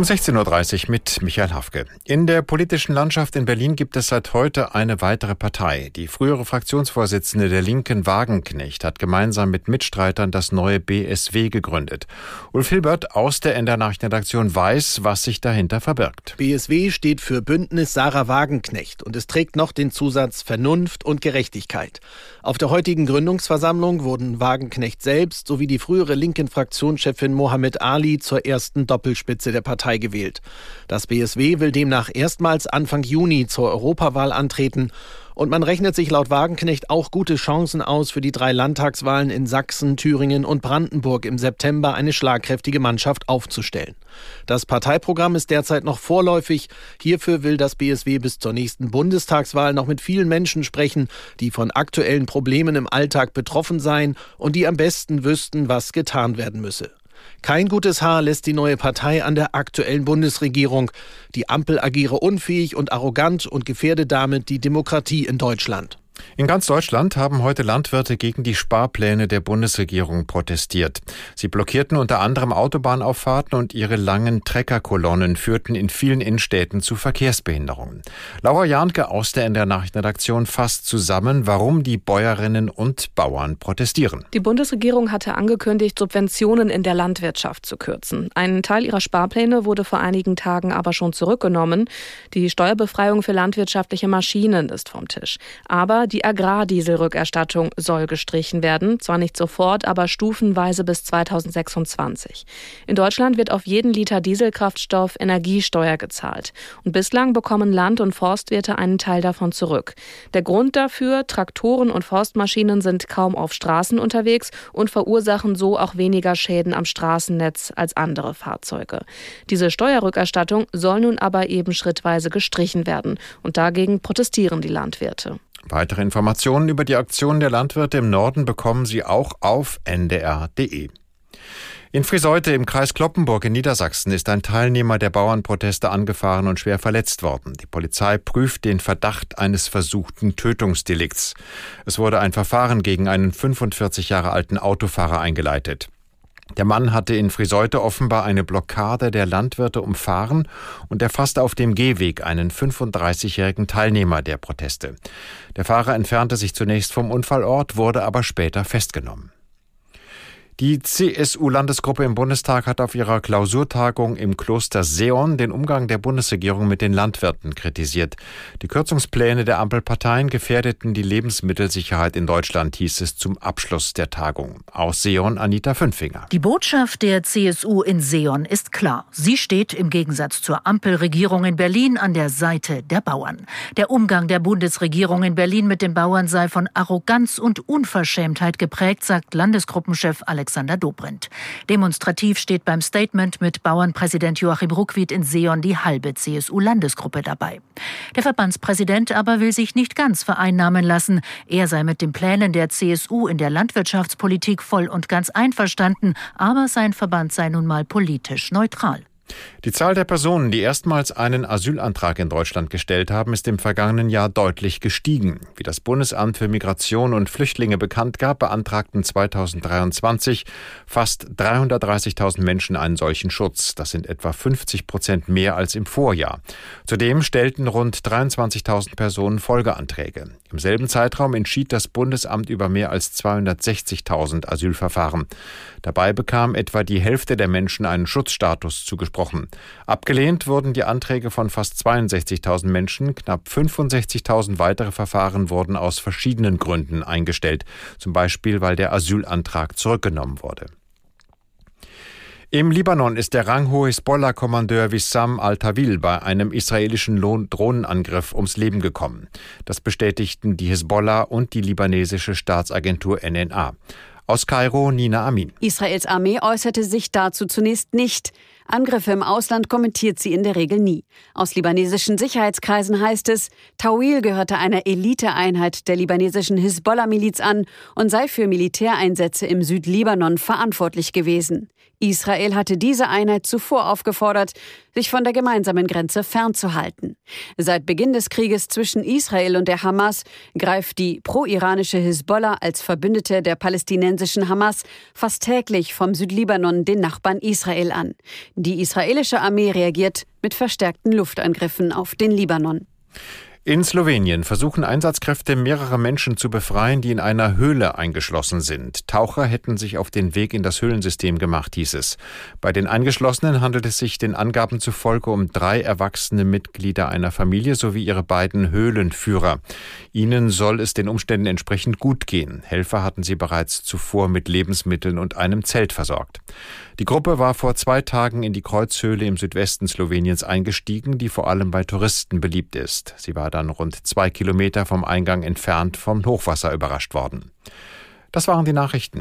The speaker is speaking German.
Um 16.30 Uhr mit Michael Hafke. In der politischen Landschaft in Berlin gibt es seit heute eine weitere Partei. Die frühere Fraktionsvorsitzende der Linken Wagenknecht hat gemeinsam mit Mitstreitern das neue BSW gegründet. Ulf Hilbert aus der NDR Nachrichtenredaktion weiß, was sich dahinter verbirgt. BSW steht für Bündnis Sarah Wagenknecht und es trägt noch den Zusatz Vernunft und Gerechtigkeit. Auf der heutigen Gründungsversammlung wurden Wagenknecht selbst sowie die frühere linken Fraktionschefin Mohammed Ali zur ersten Doppelspitze der Partei Partei gewählt. Das BSW will demnach erstmals Anfang Juni zur Europawahl antreten. Und man rechnet sich laut Wagenknecht auch gute Chancen aus, für die drei Landtagswahlen in Sachsen, Thüringen und Brandenburg im September eine schlagkräftige Mannschaft aufzustellen. Das Parteiprogramm ist derzeit noch vorläufig. Hierfür will das BSW bis zur nächsten Bundestagswahl noch mit vielen Menschen sprechen, die von aktuellen Problemen im Alltag betroffen seien und die am besten wüssten, was getan werden müsse. Kein gutes Haar lässt die neue Partei an der aktuellen Bundesregierung. Die Ampel agiere unfähig und arrogant und gefährde damit die Demokratie in Deutschland. In ganz Deutschland haben heute Landwirte gegen die Sparpläne der Bundesregierung protestiert. Sie blockierten unter anderem Autobahnauffahrten und ihre langen Treckerkolonnen führten in vielen Innenstädten zu Verkehrsbehinderungen. Laura Jahnke aus der NDR Nachrichtenredaktion fasst zusammen, warum die Bäuerinnen und Bauern protestieren. Die Bundesregierung hatte angekündigt, Subventionen in der Landwirtschaft zu kürzen. Ein Teil ihrer Sparpläne wurde vor einigen Tagen aber schon zurückgenommen. Die Steuerbefreiung für landwirtschaftliche Maschinen ist vom Tisch. Aber die Agrardieselrückerstattung soll gestrichen werden, zwar nicht sofort, aber stufenweise bis 2026. In Deutschland wird auf jeden Liter Dieselkraftstoff Energiesteuer gezahlt. Und bislang bekommen Land- und Forstwirte einen Teil davon zurück. Der Grund dafür, Traktoren und Forstmaschinen sind kaum auf Straßen unterwegs und verursachen so auch weniger Schäden am Straßennetz als andere Fahrzeuge. Diese Steuerrückerstattung soll nun aber eben schrittweise gestrichen werden. Und dagegen protestieren die Landwirte. Weitere Informationen über die Aktion der Landwirte im Norden bekommen Sie auch auf ndr.de. In Friseute im Kreis Kloppenburg in Niedersachsen ist ein Teilnehmer der Bauernproteste angefahren und schwer verletzt worden. Die Polizei prüft den Verdacht eines versuchten Tötungsdelikts. Es wurde ein Verfahren gegen einen 45 Jahre alten Autofahrer eingeleitet. Der Mann hatte in Friseute offenbar eine Blockade der Landwirte umfahren und erfasste auf dem Gehweg einen 35-jährigen Teilnehmer der Proteste. Der Fahrer entfernte sich zunächst vom Unfallort, wurde aber später festgenommen. Die CSU-Landesgruppe im Bundestag hat auf ihrer Klausurtagung im Kloster Seon den Umgang der Bundesregierung mit den Landwirten kritisiert. Die Kürzungspläne der Ampelparteien gefährdeten die Lebensmittelsicherheit in Deutschland, hieß es zum Abschluss der Tagung. Aus Seon Anita Fünfinger. Die Botschaft der CSU in Seon ist klar. Sie steht im Gegensatz zur Ampelregierung in Berlin an der Seite der Bauern. Der Umgang der Bundesregierung in Berlin mit den Bauern sei von Arroganz und Unverschämtheit geprägt, sagt Landesgruppenchef Alex Alexander Dobrindt. Demonstrativ steht beim Statement mit Bauernpräsident Joachim Ruckwied in Seon die halbe CSU-Landesgruppe dabei. Der Verbandspräsident aber will sich nicht ganz vereinnahmen lassen. Er sei mit den Plänen der CSU in der Landwirtschaftspolitik voll und ganz einverstanden, aber sein Verband sei nun mal politisch neutral. Die Zahl der Personen, die erstmals einen Asylantrag in Deutschland gestellt haben, ist im vergangenen Jahr deutlich gestiegen. Wie das Bundesamt für Migration und Flüchtlinge bekannt gab, beantragten 2023 fast 330.000 Menschen einen solchen Schutz. Das sind etwa 50 Prozent mehr als im Vorjahr. Zudem stellten rund 23.000 Personen Folgeanträge. Im selben Zeitraum entschied das Bundesamt über mehr als 260.000 Asylverfahren. Dabei bekam etwa die Hälfte der Menschen einen Schutzstatus zugesprochen. Abgelehnt wurden die Anträge von fast 62.000 Menschen. Knapp 65.000 weitere Verfahren wurden aus verschiedenen Gründen eingestellt, zum Beispiel weil der Asylantrag zurückgenommen wurde. Im Libanon ist der ranghohe Hisbollah-Kommandeur Wissam al-Tawil bei einem israelischen Drohnenangriff ums Leben gekommen. Das bestätigten die Hisbollah und die libanesische Staatsagentur NNA. Aus Kairo Nina Amin. Israels Armee äußerte sich dazu zunächst nicht. Angriffe im Ausland kommentiert sie in der Regel nie. Aus libanesischen Sicherheitskreisen heißt es, Tawil gehörte einer Eliteeinheit der libanesischen Hisbollah-Miliz an und sei für Militäreinsätze im Südlibanon verantwortlich gewesen. Israel hatte diese Einheit zuvor aufgefordert, sich von der gemeinsamen Grenze fernzuhalten. Seit Beginn des Krieges zwischen Israel und der Hamas greift die pro-iranische Hisbollah als Verbündete der palästinensischen Hamas fast täglich vom Südlibanon den Nachbarn Israel an. Die israelische Armee reagiert mit verstärkten Luftangriffen auf den Libanon. In Slowenien versuchen Einsatzkräfte mehrere Menschen zu befreien, die in einer Höhle eingeschlossen sind. Taucher hätten sich auf den Weg in das Höhlensystem gemacht, hieß es. Bei den Eingeschlossenen handelt es sich den Angaben zufolge um drei erwachsene Mitglieder einer Familie sowie ihre beiden Höhlenführer. Ihnen soll es den Umständen entsprechend gut gehen. Helfer hatten sie bereits zuvor mit Lebensmitteln und einem Zelt versorgt. Die Gruppe war vor zwei Tagen in die Kreuzhöhle im Südwesten Sloweniens eingestiegen, die vor allem bei Touristen beliebt ist. Sie dann rund zwei Kilometer vom Eingang entfernt vom Hochwasser überrascht worden. Das waren die Nachrichten.